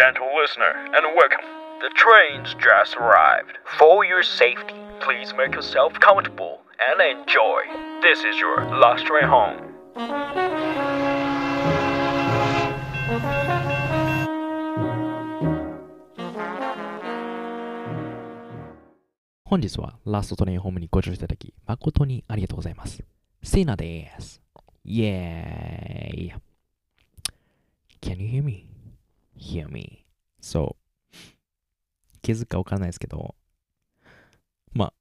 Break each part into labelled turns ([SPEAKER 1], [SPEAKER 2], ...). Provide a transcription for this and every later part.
[SPEAKER 1] gentle listener, and welcome. The train's just arrived. For your safety, please make yourself comfortable and enjoy. This is your last train home.
[SPEAKER 2] 本日はラストトレインホームにご乗車いただき、誠にありがとうございます。セイナです。イェーイ Can you hear me? Hear me. そう。気づくかわからないですけど、まあ、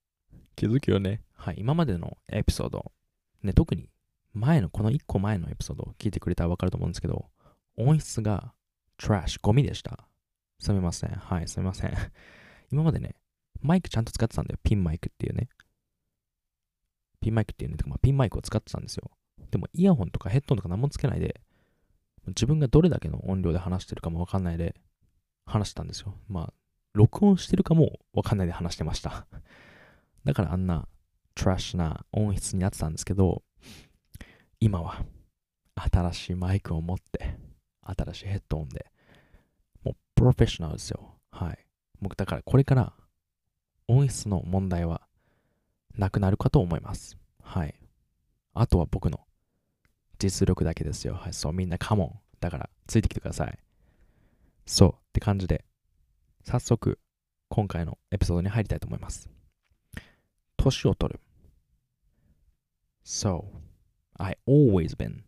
[SPEAKER 2] 気づくよね。はい、今までのエピソード、ね、特に前の、この1個前のエピソードを聞いてくれたらわかると思うんですけど、音質がトラッシュ、ゴミでした。すみません。はい、すみません。今までね、マイクちゃんと使ってたんだよ。ピンマイクっていうね。ピンマイクっていうね。まあ、ピンマイクを使ってたんですよ。でも、イヤホンとかヘッドンとか何もつけないで、自分がどれだけの音量で話してるかもわかんないで、話したんですよ。まあ、録音してるかもわかんないで話してました。だからあんなトラッシュな音質になってたんですけど、今は新しいマイクを持って、新しいヘッドホンで、もうプロフェッショナルですよ。はい。僕だからこれから音質の問題はなくなるかと思います。はい。あとは僕の実力だけですよ。はい。そう、みんなカモン。だから、ついてきてください。そう。って感じで、早速、今回のエピソードに入りたいと思います。年を取る。So, I always been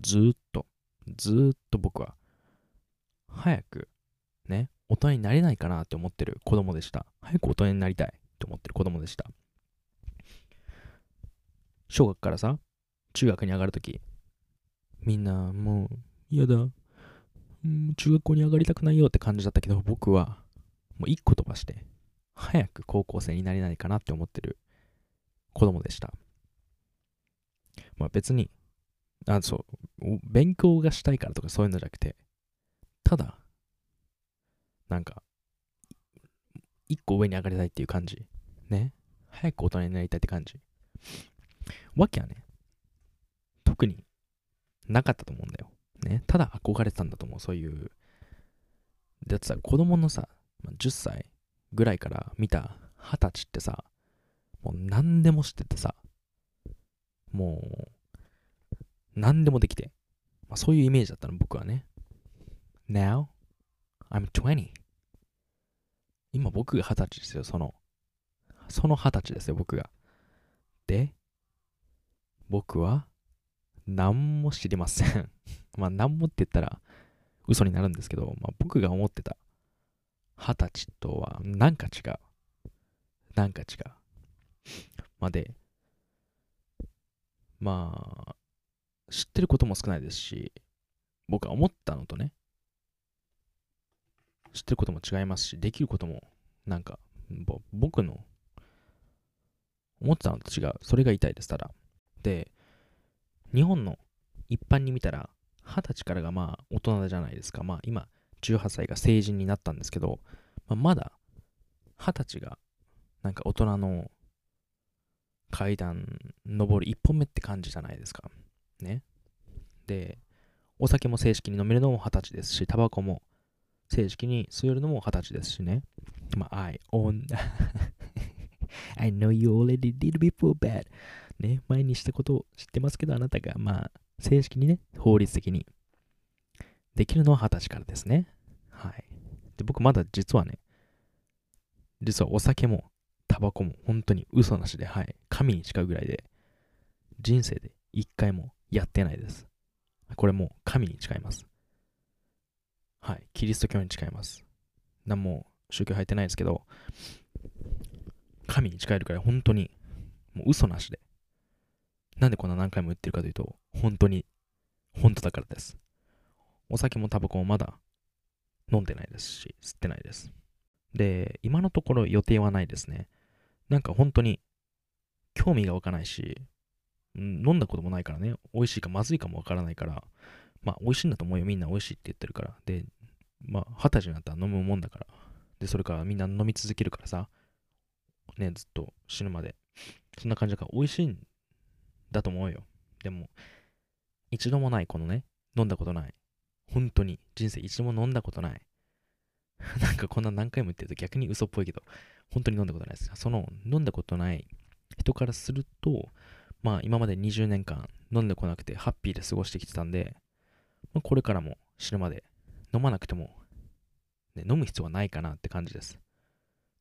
[SPEAKER 2] ずーっと、ずーっと僕は、早く、ね、大人になれないかなって思ってる子供でした。早く大人になりたいって思ってる子供でした。小学からさ、中学に上がるとき、みんなもう、嫌だ、うん、中学校に上がりたくないよって感じだったけど、僕は、もう一個飛ばして、早く高校生になれないかなって思ってる子供でした。まあ別に、あ、そう、勉強がしたいからとかそういうのじゃなくて、ただ、なんか、一個上に上がりたいっていう感じ。ね。早く大人になりたいって感じ。わけはね、特になかったと思うんだよ。ね。ただ憧れてたんだと思う。そういう。だってさ、子供のさ、10歳ぐらいから見た二十歳ってさ、もう何でも知っててさ、もう、何でもできて。まあ、そういうイメージだったの、僕はね。Now, I'm 20. 今僕が二十歳ですよ、その。その二十歳ですよ、僕が。で、僕は何も知りません。まあ何もって言ったら嘘になるんですけど、まあ僕が思ってた二十歳とはなんか違う。なんか違う。まあで、まあ、知ってることも少ないですし、僕が思ったのとね、知ってることも違いますし、できることも、なんか、僕の思ってたのと違う。それが痛いです、ただ。で、日本の一般に見たら、二十歳からがまあ大人じゃないですか。まあ今、18歳が成人になったんですけど、まあ、まだ二十歳がなんか大人の階段登る一本目って感じじゃないですか。ね。で、お酒も正式に飲めるのも二十歳ですし、タバコも正式に吸えるのも二十歳ですしね。まあ、I own I know you already did before bad. ね、前にしたことを知ってますけど、あなたが、まあ、正式にね、法律的にできるのは二十歳からですね。はい。で、僕まだ実はね、実はお酒もタバコも本当に嘘なしで、はい、神に近いぐらいで、人生で一回もやってないです。これもう神に近います。はい、キリスト教に近います。何も宗教入ってないですけど、神に近いるから本当にもう嘘なしで。なんでこんな何回も言ってるかというと、本当に、本当だからです。お酒もタバコもまだ飲んでないですし、吸ってないです。で、今のところ予定はないですね。なんか本当に興味が湧かないし、飲んだこともないからね、美味しいかまずいかもわからないから、まあ美味しいんだと思うよ、みんな美味しいって言ってるから。で、まあ二十歳になったら飲むもんだから。で、それからみんな飲み続けるからさ、ね、ずっと死ぬまで。そんな感じだから美味しいんだと思うよ。でも、一度もないこのね、飲んだことない本当に人生一度も飲んだことない。なんかこんな何回も言ってると逆に嘘っぽいけど、本当に飲んだことないです。その飲んだことない人からすると、まあ今まで20年間飲んでこなくてハッピーで過ごしてきてたんで、まあ、これからも死ぬまで飲まなくても、ね、飲む必要はないかなって感じです。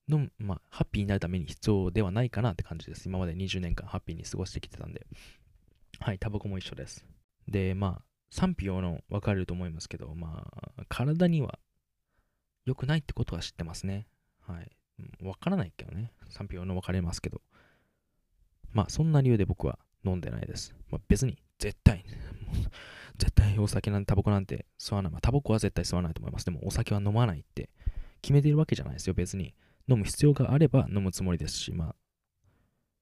[SPEAKER 2] 飲む、まあ、ハッピーになるために必要ではないかなって感じです。今まで20年間ハッピーに過ごしてきてたんで。はい、タバコも一緒です。で、まあ、賛否両論分かれると思いますけど、まあ、体には良くないってことは知ってますね。はい。分からないけどね。賛否両論分かれますけど。まあ、そんな理由で僕は飲んでないです。まあ、別に、絶対、絶対お酒なんて、タバコなんて吸わない。まあ、タバコは絶対吸わないと思います。でも、お酒は飲まないって決めてるわけじゃないですよ、別に。飲む必要があれば飲むつもりですし、まあ、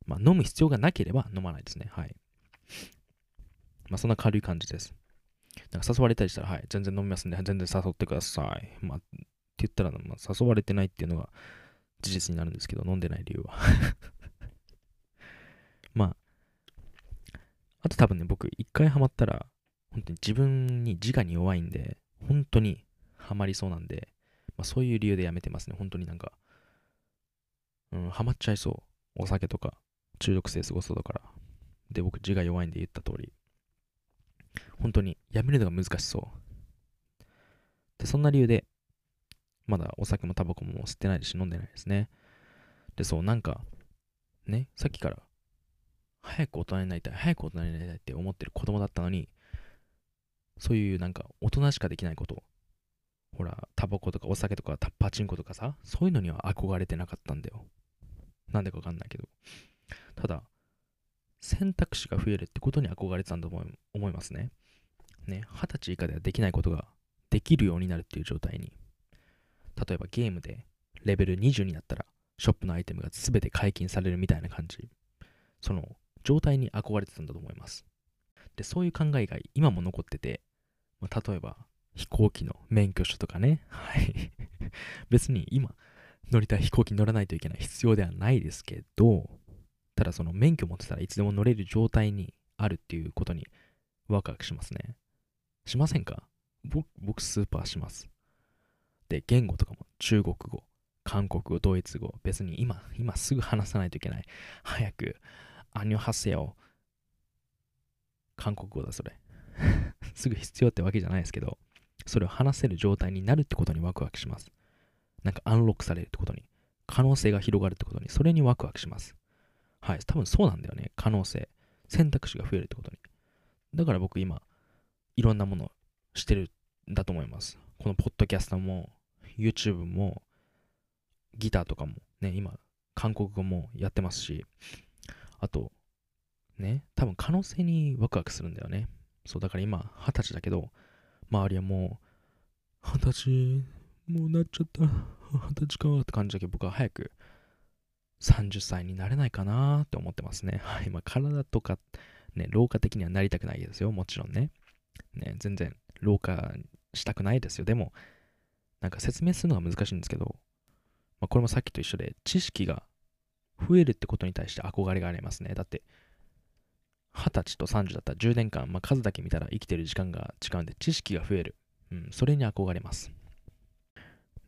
[SPEAKER 2] まあ、飲む必要がなければ飲まないですね。はい。まあ、そんな軽い感じです。なんか誘われたりしたら、はい、全然飲みますんで、全然誘ってください。まあ、って言ったら、まあ、誘われてないっていうのが事実になるんですけど、飲んでない理由は まあ、あと多分ね、僕、一回ハマったら、本当に自分に自我に弱いんで、本当にハマりそうなんで、まあ、そういう理由でやめてますね。本当になんか、うん、ハマっちゃいそう。お酒とか、中毒性すごそうだから。で、僕、字が弱いんで言った通り。本当に、やめるのが難しそう。で、そんな理由で、まだお酒もタバコも吸ってないですし、飲んでないですね。で、そう、なんか、ね、さっきから、早く大人になりたい、早く大人になりたいって思ってる子供だったのに、そういうなんか大人しかできないことほら、タバコとかお酒とかパチンコとかさ、そういうのには憧れてなかったんだよ。なんでかわかんないけど。ただ、選択肢が増えるってことに憧れてたんだと思いますね。ね、二十歳以下ではできないことができるようになるっていう状態に。例えばゲームでレベル20になったら、ショップのアイテムが全て解禁されるみたいな感じ。その状態に憧れてたんだと思います。で、そういう考えが今も残ってて、まあ、例えば飛行機の免許証とかね。はい。別に今乗りたい飛行機に乗らないといけない必要ではないですけど、ただその免許持ってたらいつでも乗れる状態にあるっていうことにワクワクしますね。しませんか？僕、僕スーパーします。で、言語とかも中国語、韓国語、ドイツ語、別に今、今すぐ話さないといけない。早く、アニョハセヨ。韓国語だ、それ。すぐ必要ってわけじゃないですけど、それを話せる状態になるってことにワクワクします。なんかアンロックされるってことに、可能性が広がるってことに、それにワクワクします。はい、多分そうなんだよね。可能性。選択肢が増えるってことに。だから僕今、いろんなものしてるんだと思います。このポッドキャストも、YouTube も、ギターとかも、ね、今、韓国語もやってますし、あと、ね、多分可能性にワクワクするんだよね。そう、だから今、二十歳だけど、周りはもう、二十歳、もうなっちゃった、二十歳かって感じだけど、僕は早く30歳になれないかなって思ってますね。はい、まあ、体とか、ね、老化的にはなりたくないですよ、もちろんね。ね、全然、老化したくないですよ。でも、なんか説明するのが難しいんですけど、まあ、これもさっきと一緒で、知識が増えるってことに対して憧れがありますね。だって、20歳と30だったら10年間、まあ、数だけ見たら生きてる時間が違うんで、知識が増える。うん、それに憧れます。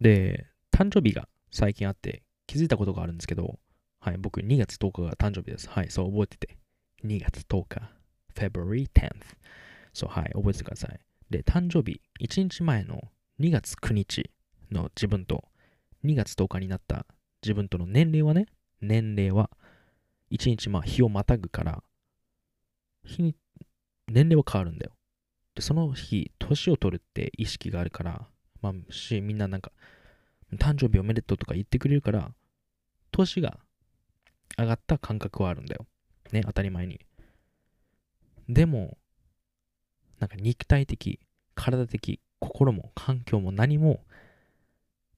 [SPEAKER 2] で、誕生日が最近あって気づいたことがあるんですけど、はい、僕2月10日が誕生日です。はい、そう覚えてて。2月10日。February 10th。そう、はい、覚えててください。で、誕生日、1日前の2月9日の自分と、2月10日になった自分との年齢はね、年齢は、1日まあ日をまたぐから、日に、年齢は変わるんだよ。で、その日、年を取るって意識があるから、まあ、し、みんななんか、誕生日おめでとうとか言ってくれるから、年が上がった感覚はあるんだよ。ね、当たり前に。でも、なんか肉体的、体的、心も環境も何も、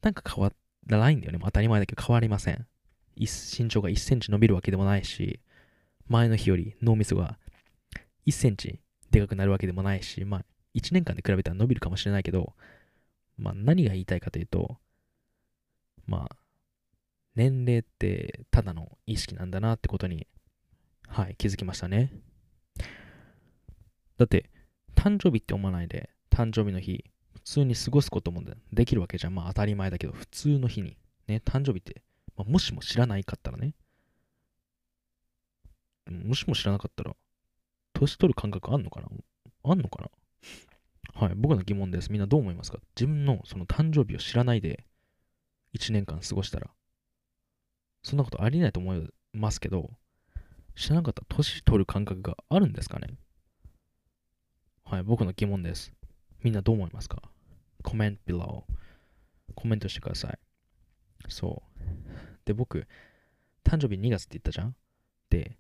[SPEAKER 2] なんか変わらないんだよね。当たり前だけど変わりません。身長が1センチ伸びるわけでもないし、前の日より脳みそが1センチでかくなるわけでもないし、まあ、1年間で比べたら伸びるかもしれないけど、まあ、何が言いたいかというと、まあ、年齢ってただの意識なんだなってことに、はい、気づきましたね。だって、誕生日って思わないで、誕生日の日、普通に過ごすこともできるわけじゃん。まあ当たり前だけど、普通の日に、ね、誕生日って、まあ、もしも知らないかったらね、もしも知らなかったら、年取る感覚あんのかな？あんのかな？はい、僕の疑問です。みんなどう思いますか？自分のその誕生日を知らないで1年間過ごしたら、そんなことありえないと思いますけど、知らなかったら年取る感覚があるんですかね？はい、僕の疑問です。みんなどう思いますか？コメント below。コメントしてください。そう。で、僕、誕生日2月って言ったじゃん？で、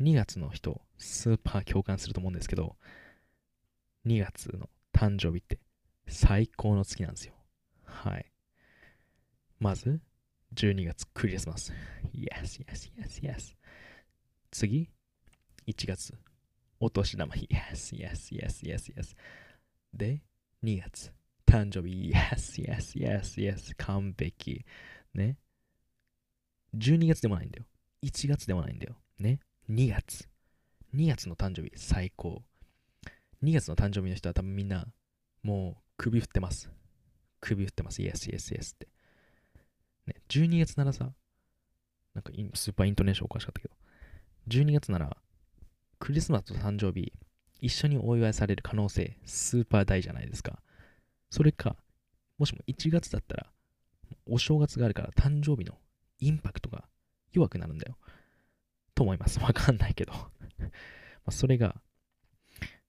[SPEAKER 2] 2月の人、スーパー共感すると思うんですけど、2月の誕生日って最高の月なんですよ。はい。まず、12月クリスマス。Yes, yes, yes, yes. 次、1月、お年玉。Yes, yes, yes, yes, yes. で、2月、誕生日。Yes, yes, yes, yes. 完璧。ね。12月でもないんだよ。1月でもないんだよ。ね。2月。2月の誕生日、最高。2月の誕生日の人は多分みんな、もう首振ってます。首振ってます。Yes, yes, yes って。ね、12月ならさ、なんかスーパーイントネーションおかしかったけど、12月なら、クリスマスと誕生日、一緒にお祝いされる可能性、スーパー大じゃないですか。それか、もしも1月だったら、お正月があるから誕生日のインパクトが弱くなるんだよ。と思います。わかんないけど まそれが、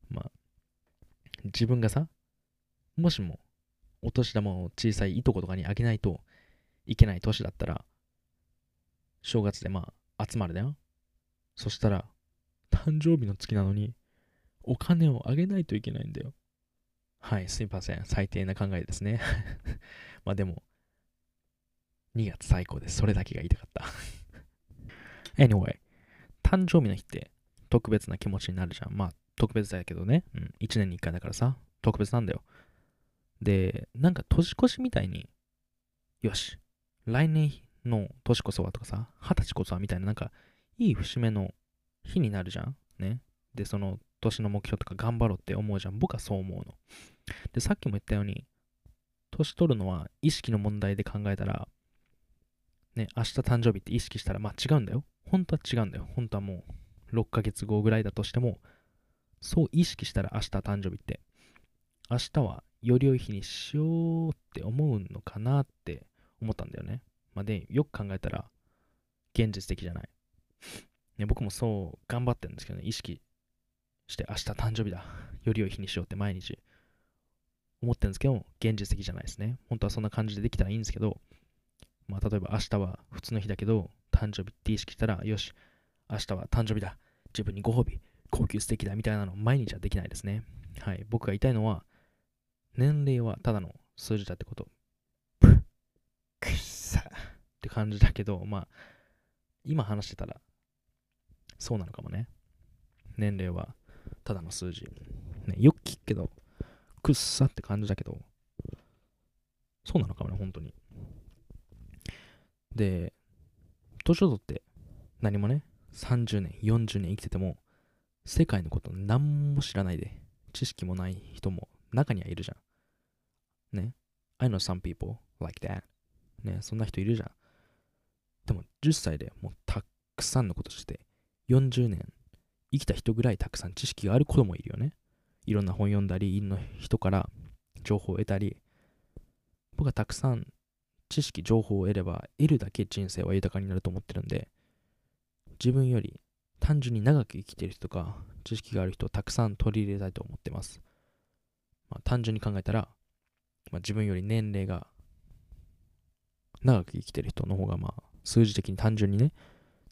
[SPEAKER 2] まあ、自分がさ、もしもお年玉を小さいいとことかにあげないといけない年だったら、正月でまあ集まるだよ。そしたら、誕生日の月なのに、お金をあげないといけないんだよ。はい、すいません。最低な考えですね。まあでも、2月最高です。それだけが言いたかった anyway、誕生日の日って特別な気持ちになるじゃん。まあ、特別だけどね。うん。1年に1回だからさ、特別なんだよ。で、なんか年越しみたいに、よし、来年の年こそはとかさ、二十歳こそはみたいな、なんか、いい節目の日になるじゃん。ね。で、その年の目標とか頑張ろうって思うじゃん。僕はそう思うの。で、さっきも言ったように、年取るのは意識の問題で考えたら、ね、明日誕生日って意識したら、まあ違うんだよ。本当は違うんだよ。本当はもう6ヶ月後ぐらいだとしても、そう意識したら明日誕生日って、明日はより良い日にしようって思うのかなって思ったんだよね。まあ、で、よく考えたら、現実的じゃない。ね、僕もそう頑張ってるんですけどね、意識して明日誕生日だ。より良い日にしようって毎日思ってるんですけど、現実的じゃないですね。本当はそんな感じでできたらいいんですけど、まあ、例えば明日は普通の日だけど、誕生日って意識したら、よし、明日は誕生日だ。自分にご褒美、高級素敵だみたいなの毎日はできないですね。はい。僕が言いたいのは、年齢はただの数字だってこと。くっさって感じだけど、まあ、今話してたら、そうなのかもね。年齢はただの数字。ね、よく聞くけど、くっさって感じだけど、そうなのかもね、本当に。で、年を取って何もね、30年、40年生きてても、世界のこと何も知らないで、知識もない人も中にはいるじゃん。ね？I know some people like that. ね、そんな人いるじゃん。でも10歳でもうたくさんのことして、40年生きた人ぐらいたくさん知識がある子もいるよね。いろんな本読んだり、いろんな人から情報を得たり、僕はたくさん知識、情報を得れば得るだけ人生は豊かになると思ってるんで、自分より単純に長く生きてる人とか、知識がある人をたくさん取り入れたいと思ってます。まあ、単純に考えたら、まあ、自分より年齢が長く生きてる人の方が、まあ、数字的に単純にね、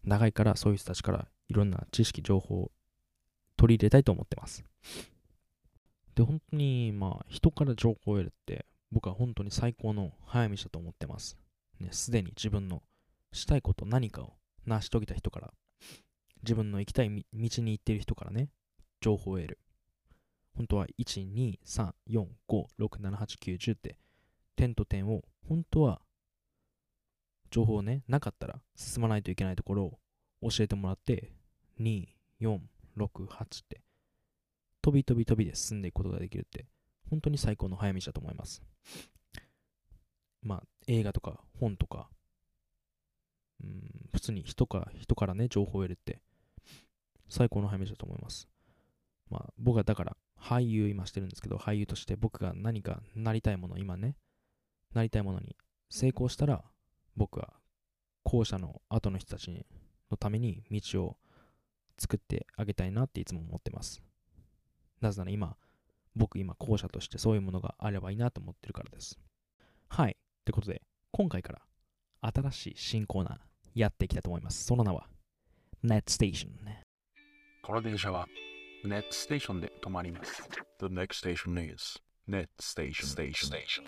[SPEAKER 2] 長いからそういう人たちからいろんな知識、情報を取り入れたいと思ってます。で、本当に、まあ、人から情報を得るって、僕は本当に最高の早道だと思ってます。ね、すでに自分のしたいこと何かを成し遂げた人から、自分の行きたい道に行ってる人からね、情報を得る。本当は1、2、3、4、5、6、7、8、9、10って、点と点を、本当は、情報ね、なかったら進まないといけないところを教えてもらって、2、4、6、8って、飛び飛び飛びで進んでいくことができるって、本当に最高の早道だと思います。まあ、映画とか本とか、うん、普通に人か人からね、情報を得るって、最高の早道だと思います。まあ、僕はだから、俳優今してるんですけど、俳優として僕が何かなりたいもの、今ね、なりたいものに成功したら、僕は後者の後の人たちのために道を作ってあげたいなっていつも思ってます。なぜなら今、僕今後者としてそういうものがあればいいなと思ってるからです。はい。ってことで、今回から新しい新コーナーやっていきたいと思います。その名は Net Station。
[SPEAKER 3] この電車は Net Station で止まります。The next station is Net Station. Station.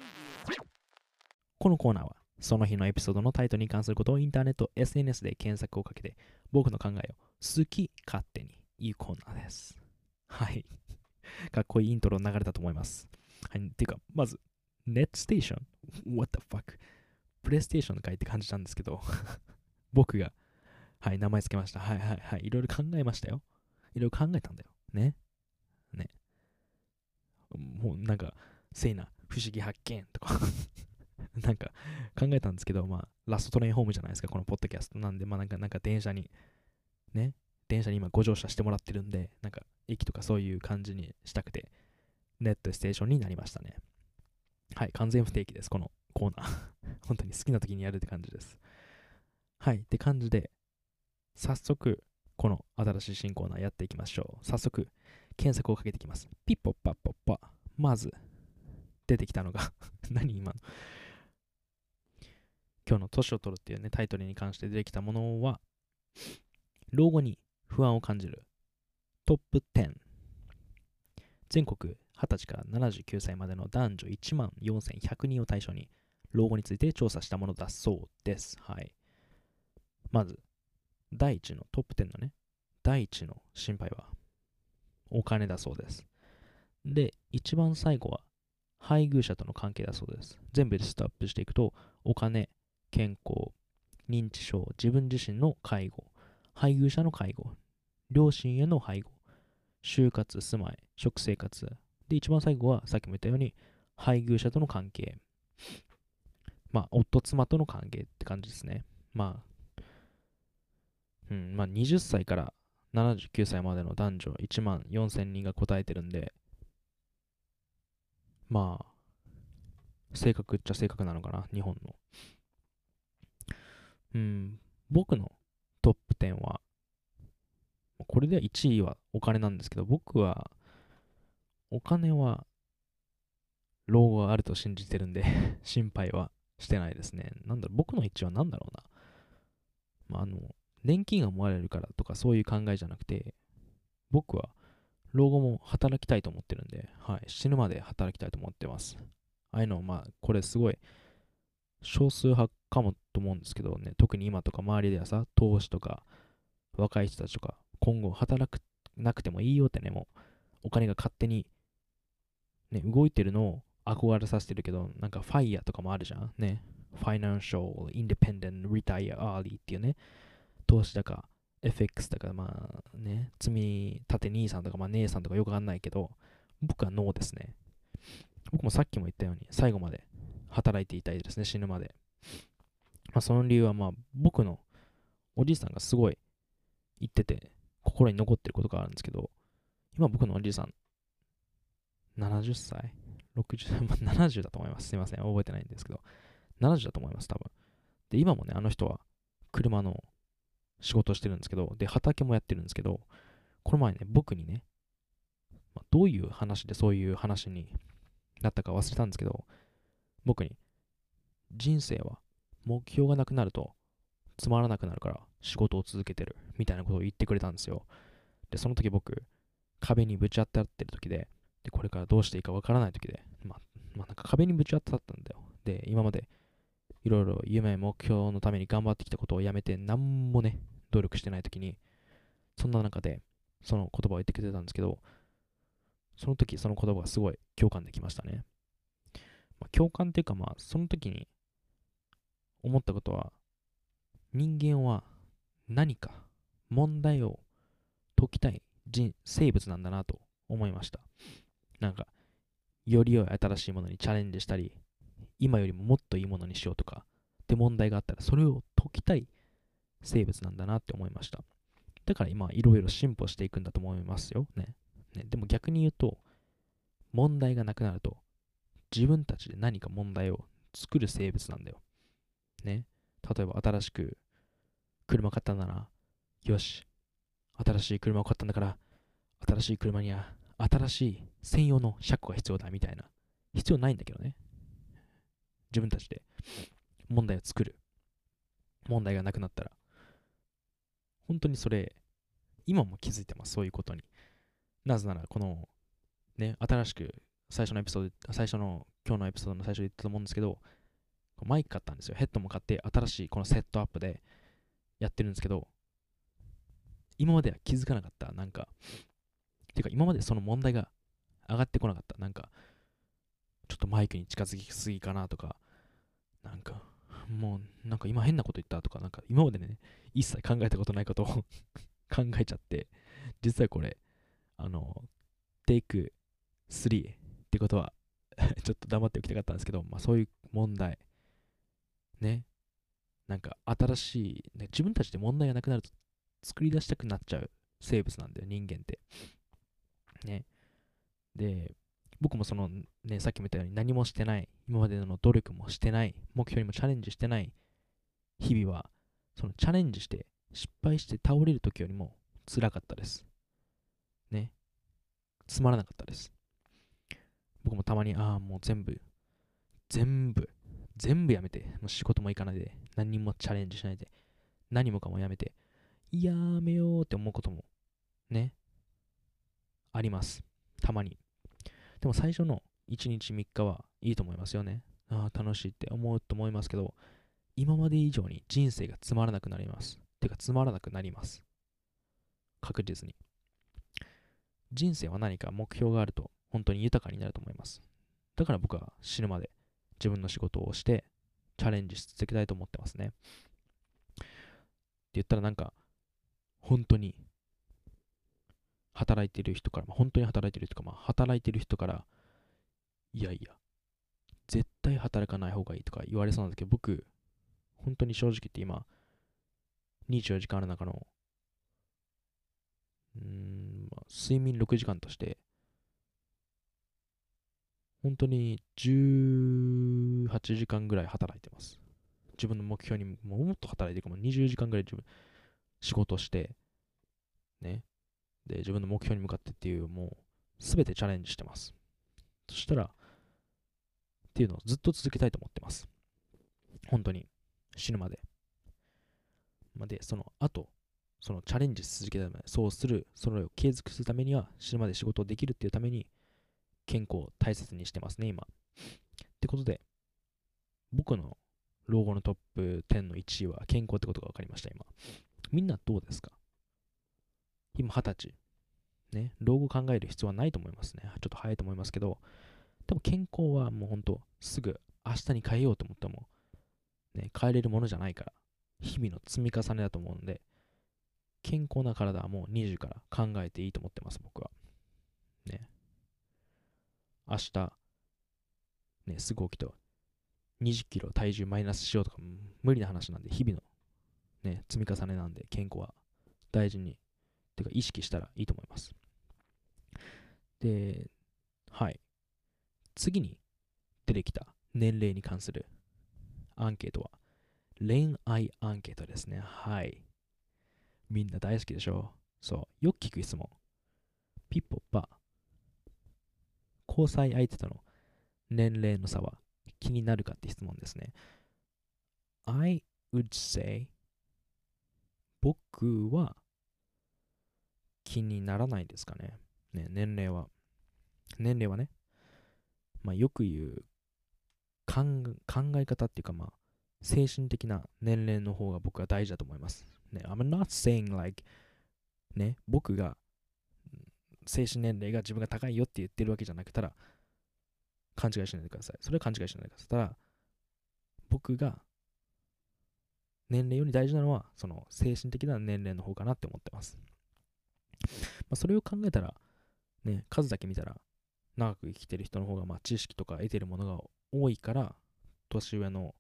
[SPEAKER 2] このコーナーはその日のエピソードのタイトルに関することをインターネット、SNS で検索をかけて僕の考えを好き勝手に言うコーナーです。はい。かっこいいイントロ流れたと思います。はい。っていうか、まず、Net Station? What the fuck? プレイステーションの回って感じなんですけど、僕が、はい、名前つけました。はいはいはい。いろいろ考えましたよ。いろいろ考えたんだよ。ね。ね。もうなんか、せいな、不思議発見とか なんか考えたんですけど、まあ、ラストトレインホームじゃないですか、このポッドキャストなんで、まあなんか、なんか電車に、ね、電車に今ご乗車してもらってるんで、なんか駅とかそういう感じにしたくて、ネットステーションになりましたね。はい、完全不定期です、このコーナー。本当に好きな時にやるって感じです。はい、って感じで、早速、この新しい新コーナーやっていきましょう。早速、検索をかけていきます。ピッポッパッポッパ。まず、出てきたのが 何今の今日の年を取るっていうね、タイトルに関して出てきたものは、老後に不安を感じるトップ10。全国20歳から79歳までの男女1万4100人を対象に、老後について調査したものだそうです。はい。まず、第1のトップ10のね、第1の心配は、お金だそうです。で、一番最後は、配偶者との関係だそうです。全部リストアップしていくと、お金、健康、認知症、自分自身の介護、配偶者の介護、両親への配護、就活、住まい、食生活。で、一番最後は、さっきも言ったように、配偶者との関係。まあ、夫、妻との関係って感じですね。まあ、うん、まあ、20歳から79歳までの男女1万4000人が答えてるんで、まあ、正確っちゃ正確なのかな、日本の。うん、僕のトップ10は、これでは1位はお金なんですけど、僕は、お金は、老後があると信じてるんで 心配はしてないですね。なんだろう、僕の1位は何だろうな。まあ、あの、年金がもらえるからとかそういう考えじゃなくて、僕は老後も働きたいと思ってるんで、はい、死ぬまで働きたいと思ってます。ああいうの、まあ、これすごい少数派かもと思うんですけどね、特に今とか周りではさ、投資とか若い人たちとか、今後働くなくてもいいよってね、もうお金が勝手に、ね、動いてるのを憧れさせてるけど、なんかファイヤーとかもあるじゃん。ね。Financial Independent Retire Early っていうね、投資だか FX だか、まあね、積み立て兄さんとか、まあ姉さんとかよくわかんないけど、僕はノーですね。僕もさっきも言ったように、最後まで働いていたいですね、死ぬまで。まあ、その理由は、まあ、僕のおじいさんがすごい言ってて、心に残ってることがあるんですけど、今僕のおじいさん、70歳 ?60 歳、まあ、70だと思います。すいません、覚えてないんですけど、70だと思います、多分。で、今もね、あの人は車の仕事してるんですけど、で、畑もやってるんですけど、この前ね、僕にね、まあ、どういう話でそういう話になったか忘れたんですけど、僕に、人生は目標がなくなるとつまらなくなるから仕事を続けてるみたいなことを言ってくれたんですよ。で、その時僕、壁にぶち当たってる時で、で、これからどうしていいかわからない時で、まあ、まあ、なんか壁にぶち当たったんだよ。で、今までいろいろ夢、目標のために頑張ってきたことをやめて、何もね、努力してない時に、そんな中で、その言葉を言ってくれたんですけど、その時、その言葉がすごい共感できましたね。まあ、共感っていうか、まあ、その時に思ったことは、人間は何か問題を解きたい人生物なんだなと思いました。なんか、より良い新しいものにチャレンジしたり、今よりももっといいものにしようとか、って問題があったら、それを解きたい生物なんだなって思いました。だから今、いろいろ進歩していくんだと思いますよね。ねでも逆に言うと、問題がなくなると、自分たちで何か問題を作る生物なんだよ。ね。例えば新しく車買ったんだな。よし。新しい車を買ったんだから、新しい車には新しい専用の車庫が必要だみたいな。必要ないんだけどね。自分たちで問題を作る。問題がなくなったら。本当にそれ、今も気づいてます、そういうことに。なぜなら、この、ね、新しく最初のエピソード、最初の、今日のエピソードの最初で言ったと思うんですけど、マイク買ったんですよ。ヘッドも買って、新しいこのセットアップでやってるんですけど、今までは気づかなかった。なんか、ていうか今までその問題が上がってこなかった。なんか、ちょっとマイクに近づきすぎかなとか、なんか、もう、なんか今変なこと言ったとか、なんか今までね、一切考えたことないことを 考えちゃって、実はこれ、あの、テイク3ってことは ちょっと黙っておきたかったんですけど、まあそういう問題、ね、なんか新しい、ね、自分たちで問題がなくなると作り出したくなっちゃう生物なんだよ、人間って。ね。で、僕もそのね、さっきも言ったように何もしてない、今までの努力もしてない、目標にもチャレンジしてない日々は、そのチャレンジして失敗して倒れる時よりも辛かったです。ね。つまらなかったです。僕もたまに、ああ、もう全部、全部、全部やめて、もう仕事も行かないで、何にもチャレンジしないで、何もかもやめて、やめようって思うことも、ね、あります。たまに。でも最初の1日3日はいいと思いますよね。ああ、楽しいって思うと思いますけど、今まで以上に人生がつまらなくなります。てか、つまらなくなります。確実に。人生は何か目標があると本当に豊かになると思います。だから僕は死ぬまで自分の仕事をしてチャレンジし続けたいと思ってますね。って言ったらなんか本当に働いてる人から、本当に働いてる人か、まあ、働いてる人から、いやいや、絶対働かない方がいいとか言われそうなんですけど、僕、本当に正直言って今、24時間ある中の、うん、まあ、睡眠6時間として、本当に18時間ぐらい働いてます。自分の目標にもっと働いてるかも、20時間ぐらい自分、仕事して、ね、で、自分の目標に向かってっていう、もう、すべてチャレンジしてます。そしたら、っていうのをずっと続けたいと思ってます。本当に。死ぬまで。まで、その後、そのチャレンジ続けたため、そうする、それを継続するためには、死ぬまで仕事をできるっていうために、健康を大切にしてますね、今。ってことで、僕の老後のトップ10の1位は健康ってことが分かりました、今。みんなどうですか？今二十歳。ね、老後考える必要はないと思いますね。ちょっと早いと思いますけど、でも健康はもうほんとすぐ明日に変えようと思っても、ね、変えれるものじゃないから、日々の積み重ねだと思うんで、健康な体はもう20から考えていいと思ってます、僕は。ね。明日、ね、すぐ起きて20キロ体重マイナスしようとか無理な話なんで、日々のね、積み重ねなんで健康は大事にてか意識したらいいと思います。で、はい。次に出てきた年齢に関するアンケートは恋愛アンケートですね。はい。みんな大好きでしょ？そう。よく聞く質問。ピッポッパ。交際相手との年齢の差は気になるかって質問ですね。I would say 僕は気にならないですかね。ね、年齢は。年齢はね。まあ、よく言う考え方っていうか、まあ、精神的な年齢の方が僕は大事だと思います。ね、I'm not saying like, ね、僕が精神年齢が自分が高いよって言ってるわけじゃなくたら、勘違いしないでください。それは勘違いしないでください。ただ、僕が年齢より大事なのは、その精神的な年齢の方かなって思ってます。まあ、それを考えたら、ね、数だけ見たら、長く生きてる人の方がまあ知識とか得てるものが多いから年上の、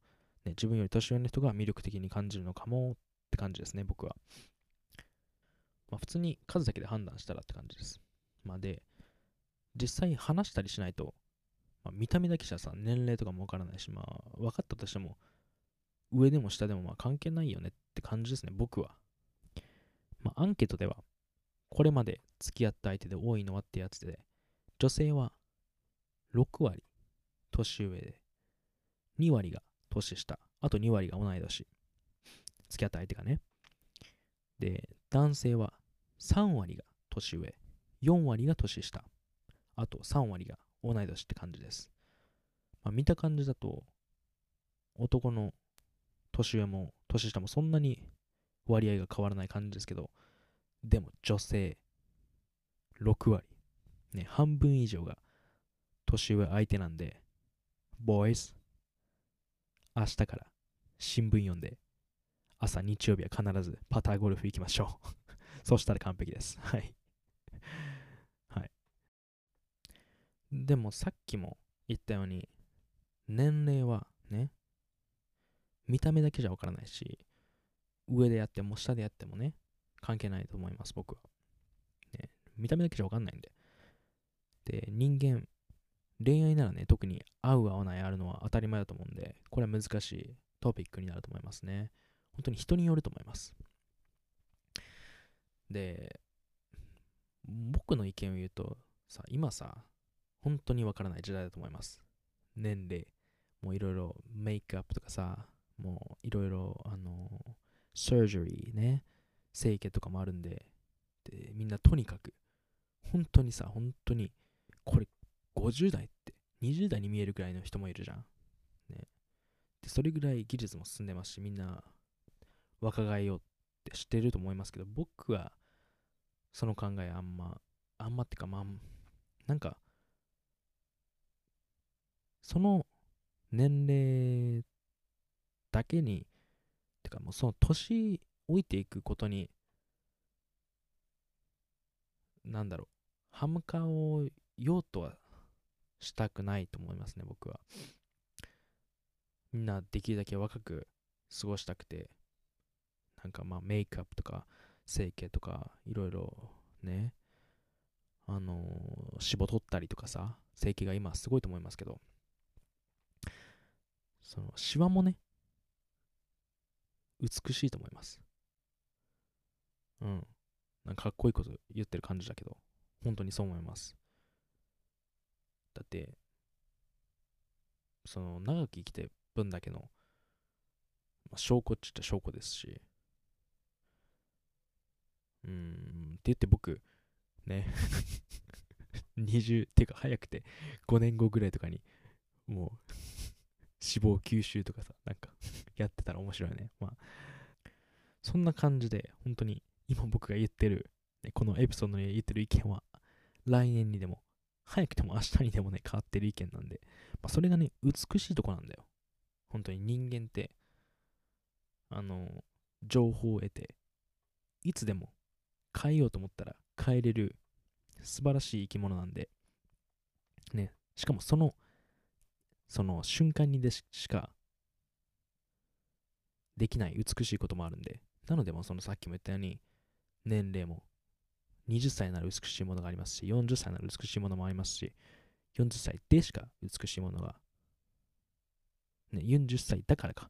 [SPEAKER 2] ね、自分より年上の人が魅力的に感じるのかもって感じですね僕は、まあ、普通に数だけで判断したらって感じです。まあで実際話したりしないと、まあ、見た目だけじゃさ年齢とかもわからないしまあ分かったとしても上でも下でもまあ関係ないよねって感じですね僕は。まあアンケートではこれまで付き合った相手で多いのはってやつで女性は6割年上で、2割が年下、あと2割が同い年。付き合った相手がね。で、男性は3割が年上、4割が年下、あと3割が同い年って感じです。まあ、見た感じだと、男の年上も年下もそんなに割合が変わらない感じですけど、でも女性6割、ね、半分以上が年上相手なんで、boys 明日から新聞読んで朝日曜日は必ずパターゴルフ行きましょう。そしたら完璧です。はい。はい。でもさっきも言ったように年齢はね見た目だけじゃわからないし上でやっても下でやってもね関係ないと思います僕は、ね、見た目だけじゃわかんないんで。で人間恋愛ならね、特に合う合わないあるのは当たり前だと思うんで、これは難しいトピックになると思いますね。本当に人によると思います。で、僕の意見を言うと、さ、今さ、本当にわからない時代だと思います。年齢。もういろいろメイクアップとかさ、もういろいろ、あの、サージュリーね、整形とかもあるんで、で、みんなとにかく、本当にさ、本当に、これ50代って20代に見えるくらいの人もいるじゃん。ね。で、それぐらい技術も進んでますし、みんな若返ようって知ってると思いますけど、僕はその考えあんま、あんまってかまあ、なんか、その年齢だけに、てかもうその年老いていくことに、なんだろう、歯向かおうようとはしたくないと思いますね、僕は。みんなできるだけ若く過ごしたくて、なんかまあメイクアップとか整形とかいろいろね、あのー、脂肪取ったりとかさ、整形が今すごいと思いますけど、そのシワもね、美しいと思います。うん。なんかかっこいいこと言ってる感じだけど、本当にそう思います。だって、その長く生きてる分だけの、まあ、証拠っちゃ証拠ですし、うん、って言って僕、ね、20、っていうか早くて5年後ぐらいとかに、もう脂肪吸収とかさ、なんかやってたら面白いね。まあ、そんな感じで、本当に今僕が言ってる、このエピソードで言ってる意見は、来年にでも早くても明日にでもね、変わってる意見なんで、まあ、それがね、美しいとこなんだよ。本当に人間って、あの、情報を得て、いつでも変えようと思ったら変えれる素晴らしい生き物なんで、ね、しかもその、その瞬間にでしかできない美しいこともあるんで、なのでもそのさっきも言ったように、年齢も20歳なら美しいものがありますし、40歳なら美しいものもありますし、40歳でしか美しいものが、ね、40歳だからか。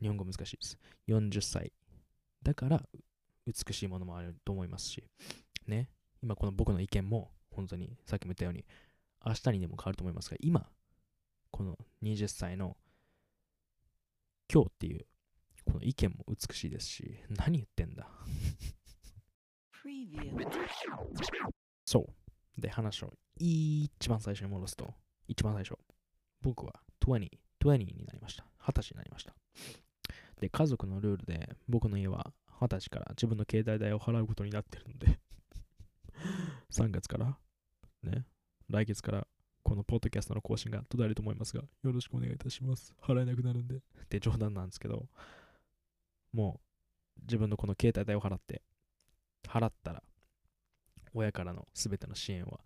[SPEAKER 2] 日本語難しいです。40歳だから美しいものもあると思いますし、ね、今この僕の意見も本当にさっきも言ったように明日にでも変わると思いますが、今、この20歳の今日っていうこの意見も美しいですし、何言ってんだ？そう。で、話を一番最初に戻すと、一番最初、僕は20、20になりました。20歳になりました。で、家族のルールで、僕の家は20歳から自分の携帯代を払うことになってるので3月から、ね、来月からこのポッドキャストの更新が途絶えると思いますが、よろしくお願いいたします。払えなくなるんで。って冗談なんですけど、もう自分のこの携帯代を払って、払ったら、親からの全ての支援は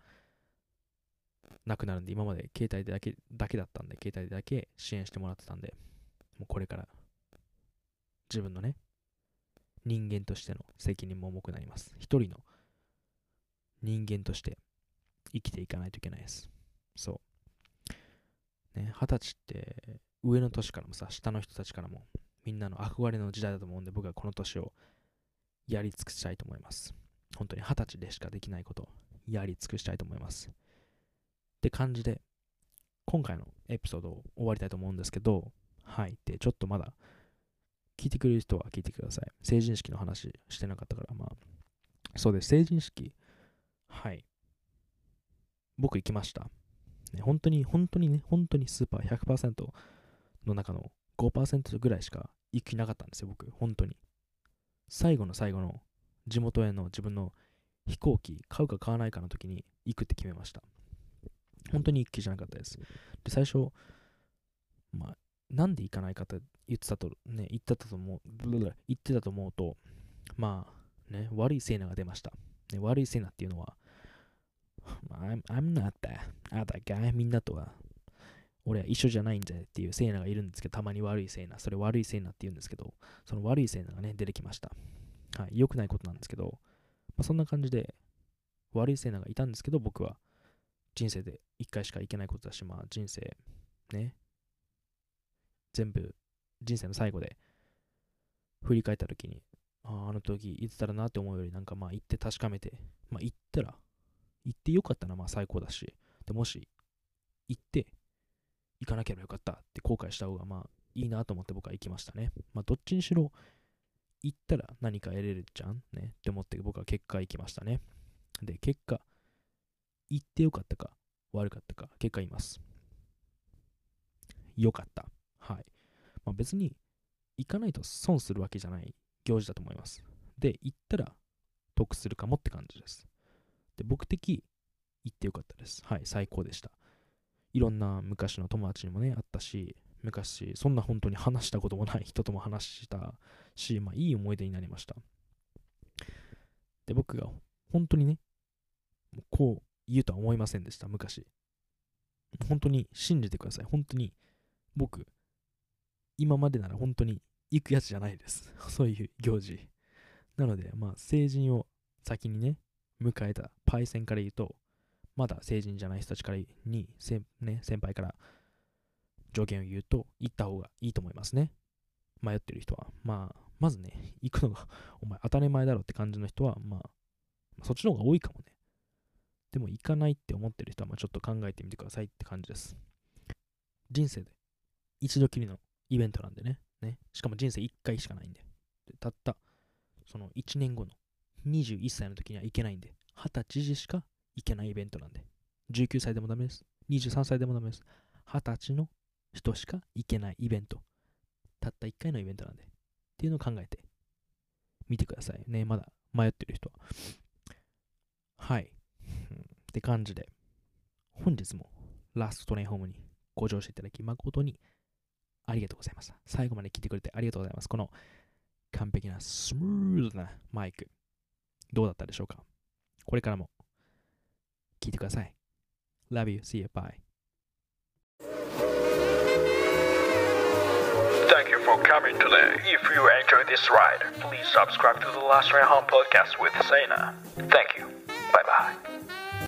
[SPEAKER 2] なくなるんで、今まで携帯でだけだけだったんで、携帯でだけ支援してもらってたんで、もうこれから自分のね、人間としての責任も重くなります。一人の人間として生きていかないといけないです。そう。ね、二十歳って上の年からもさ、下の人たちからもみんなの憧れの時代だと思うんで、僕はこの年をやり尽くしたいと思います。本当に二十歳でしかできないことをやり尽くしたいと思います。って感じで、今回のエピソードを終わりたいと思うんですけど、はい。で、ちょっとまだ聞いてくれる人は聞いてください。成人式の話してなかったから、まあ、そうです。成人式、はい。僕行きました。ね、本当に、本当にね、本当にスーパー100%の中の5%ぐらいしか行く気なかったんですよ、僕。本当に。最後の最後の地元への自分の飛行機買うか買わないかの時に行くって決めました。本当に行く気じゃなかったです。で、最初、まあ、なんで行かないかって言ってたと、ね、言ってたと思う、言ってたと思うと、まあ、ね、悪いセーナが出ました。ね、悪いセーナっていうのは、I'm, I'm not that, not that guy. みんなとは、俺は一緒じゃないんだよっていうセーナがいるんですけど、たまに悪いセーナ、それ悪いセーナって言うんですけど、その悪いセーナがね、出てきました。はい、良くないことなんですけど、まあ、そんな感じで、悪いセーナがいたんですけど、僕は人生で一回しか行けないことだし、まあ人生、ね、全部人生の最後で振り返った時に、ああ、あの時言ってたらなって思うより、なんかまあ行って確かめて、まあ行ったら、行ってよかったらまあ最高だし、でもし行って行かなければよかったって後悔した方がまあいいなと思って僕は行きましたね。まあどっちにしろ行ったら何か得れるじゃんねって思って僕は結果行きましたね。で、結果、行ってよかったか悪かったか、結果言います。よかった。はい。まあ、別に行かないと損するわけじゃない行事だと思います。で、行ったら得するかもって感じです。で、僕的行ってよかったです。はい、最高でした。いろんな昔の友達にもね、あったし、昔、そんな本当に話したこともない人とも話したし、まあ、いい思い出になりました。で、僕が本当にね、こう言うとは思いませんでした、昔。本当に信じてください。本当に僕、今までなら本当に行くやつじゃないです。そういう行事。なので、まあ、成人を先にね、迎えたパイセンから言うと、まだ成人じゃない人たちからに、先,、ね、先輩から条件を言うと、行った方がいいと思いますね。迷ってる人は。まあ、まずね、行くのが、お前当たり前だろって感じの人は、まあ、そっちの方が多いかもね。でも行かないって思ってる人は、まあちょっと考えてみてくださいって感じです。人生で一度きりのイベントなんでね。ねしかも人生1回しかないんで。でたった、その1年後の21歳の時には行けないんで、20歳時しか行けないイベントなんで。19歳でもダメです。23歳でもダメです。20歳の人しか行けないイベント。たった1回のイベントなんで。っていうのを考えてみてくださいね。まだ迷ってる人は。はい。って感じで、本日もラストトレインホームにご乗車いただき誠にありがとうございました。最後まで聞いてくれてありがとうございます。この完璧なスムーズなマイク、どうだったでしょうか？これからも聞いてください。Love you. See you. Bye.
[SPEAKER 1] Thank you for coming today. If you enjoyed this ride, please subscribe to the Last Ride Home podcast with Sana. Thank you. Bye bye.